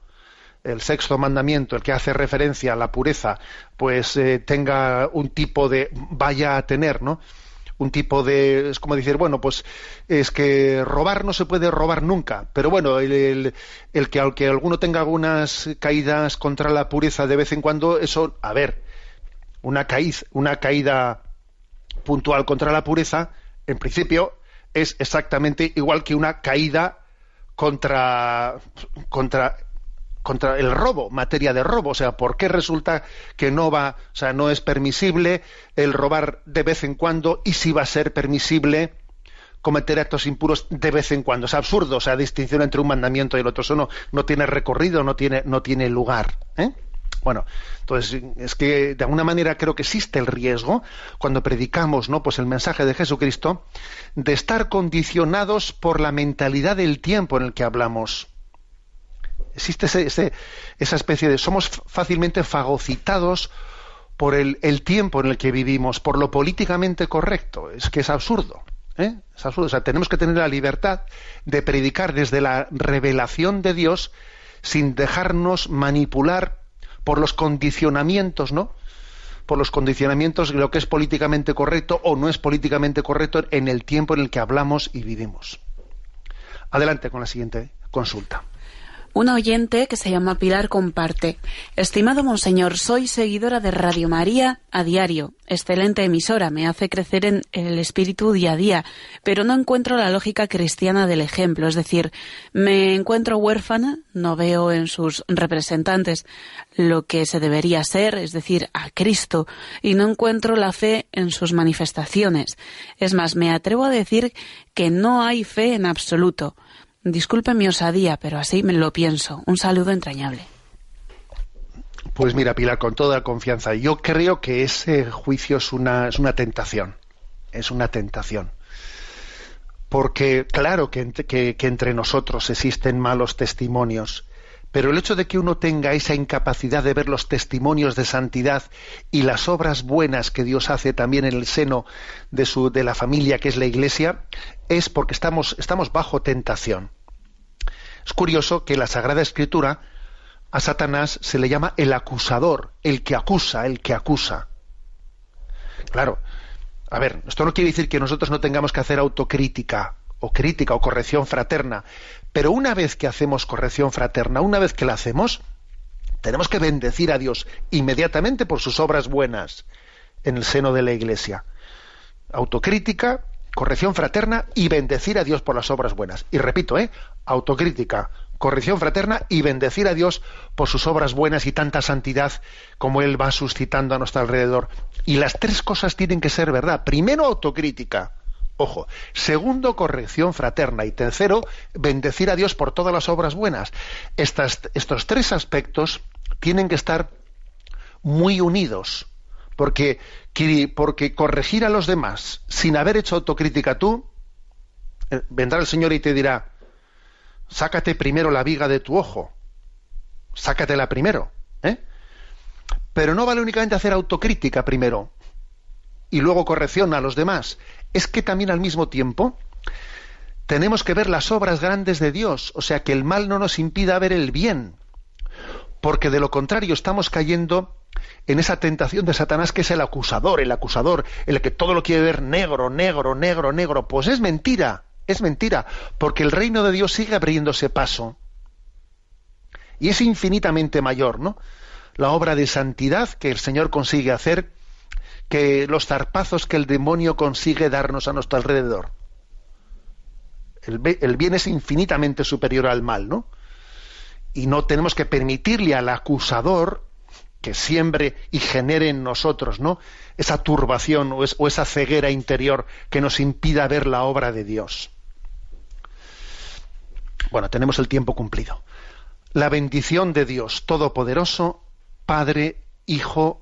el sexto mandamiento, el que hace referencia a la pureza, pues tenga un tipo de vaya a tener, ¿no? Un tipo de es como decir bueno pues es que robar no se puede robar nunca. Pero bueno el, el, que aunque alguno tenga algunas caídas contra la pureza de vez en cuando eso a ver una caída una caída puntual contra la pureza en principio es exactamente igual que una caída contra contra contra el robo, materia de robo. O sea, ¿por qué resulta que no va, o sea, no es permisible el robar de vez en cuando y si va a ser permisible cometer actos impuros de vez en cuando? Es absurdo, o sea, distinción entre un mandamiento y el otro. Eso no, no tiene recorrido, no tiene, no tiene lugar. ¿eh? Bueno, entonces es que de alguna manera creo que existe el riesgo cuando predicamos, ¿no? Pues el mensaje de Jesucristo de estar condicionados por la mentalidad del tiempo en el que hablamos. Existe esa especie de... Somos fácilmente fagocitados por el, tiempo en el que vivimos, por lo políticamente correcto. Es que es absurdo. ¿eh? Es absurdo. O sea, tenemos que tener la libertad de predicar desde la revelación de Dios sin dejarnos manipular por los condicionamientos, ¿no? Por los condicionamientos de lo que es políticamente correcto o no es políticamente correcto en el tiempo en el que hablamos y vivimos. Adelante con la siguiente consulta. Una oyente que se llama Pilar comparte. Estimado Monseñor, soy seguidora de Radio María a diario. Excelente emisora, me hace crecer en el espíritu día a día, pero no encuentro la lógica cristiana del ejemplo. Es decir, me encuentro huérfana, no veo en sus representantes lo que se debería ser, es decir, a Cristo, y no encuentro la fe en sus manifestaciones. Es más, me atrevo a decir que no hay fe en absoluto. Disculpe mi osadía, pero así me lo pienso. Un saludo entrañable. Pues mira, Pilar, con toda confianza, yo creo que ese juicio es una, es una tentación. Es una tentación. Porque claro que, que, que entre nosotros existen malos testimonios, pero el hecho de que uno tenga esa incapacidad de ver los testimonios de santidad y las obras buenas que Dios hace también en el seno de, su, de la familia que es la Iglesia, es porque estamos, estamos bajo tentación. Es curioso que la Sagrada Escritura a Satanás se le llama el acusador, el que acusa, el que acusa. Claro, a ver, esto no quiere decir que nosotros no tengamos que hacer autocrítica o crítica o corrección fraterna, pero una vez que hacemos corrección fraterna, una vez que la hacemos, tenemos que bendecir a Dios inmediatamente por sus obras buenas en el seno de la Iglesia. Autocrítica, corrección fraterna y bendecir a Dios por las obras buenas. Y repito, ¿eh? autocrítica, corrección fraterna y bendecir a Dios por sus obras buenas y tanta santidad como Él va suscitando a nuestro alrededor. Y las tres cosas tienen que ser verdad. Primero, autocrítica. Ojo. Segundo, corrección fraterna. Y tercero, bendecir a Dios por todas las obras buenas. estos tres aspectos tienen que estar muy unidos. Porque, porque corregir a los demás sin haber hecho autocrítica tú, eh, vendrá el Señor y te dirá, sácate primero la viga de tu ojo, sácatela primero, ¿eh? Pero no vale únicamente hacer autocrítica primero y luego corrección a los demás, es que también al mismo tiempo tenemos que ver las obras grandes de Dios, o sea, que el mal no nos impida ver el bien, porque de lo contrario estamos cayendo en esa tentación de Satanás que es el acusador, el acusador, el que todo lo quiere ver negro, negro, negro, negro, pues es mentira. Es mentira, porque el reino de Dios sigue abriéndose paso. Y es infinitamente mayor, ¿no? La obra de santidad que el Señor consigue hacer que los zarpazos que el demonio consigue darnos a nuestro alrededor. El, bien es infinitamente superior al mal, ¿no? Y no tenemos que permitirle al acusador que siembre y genere en nosotros, ¿no? Esa turbación o, o, esa ceguera interior que nos impida ver la obra de Dios. Bueno, tenemos el tiempo cumplido. La bendición de Dios Todopoderoso, Padre, Hijo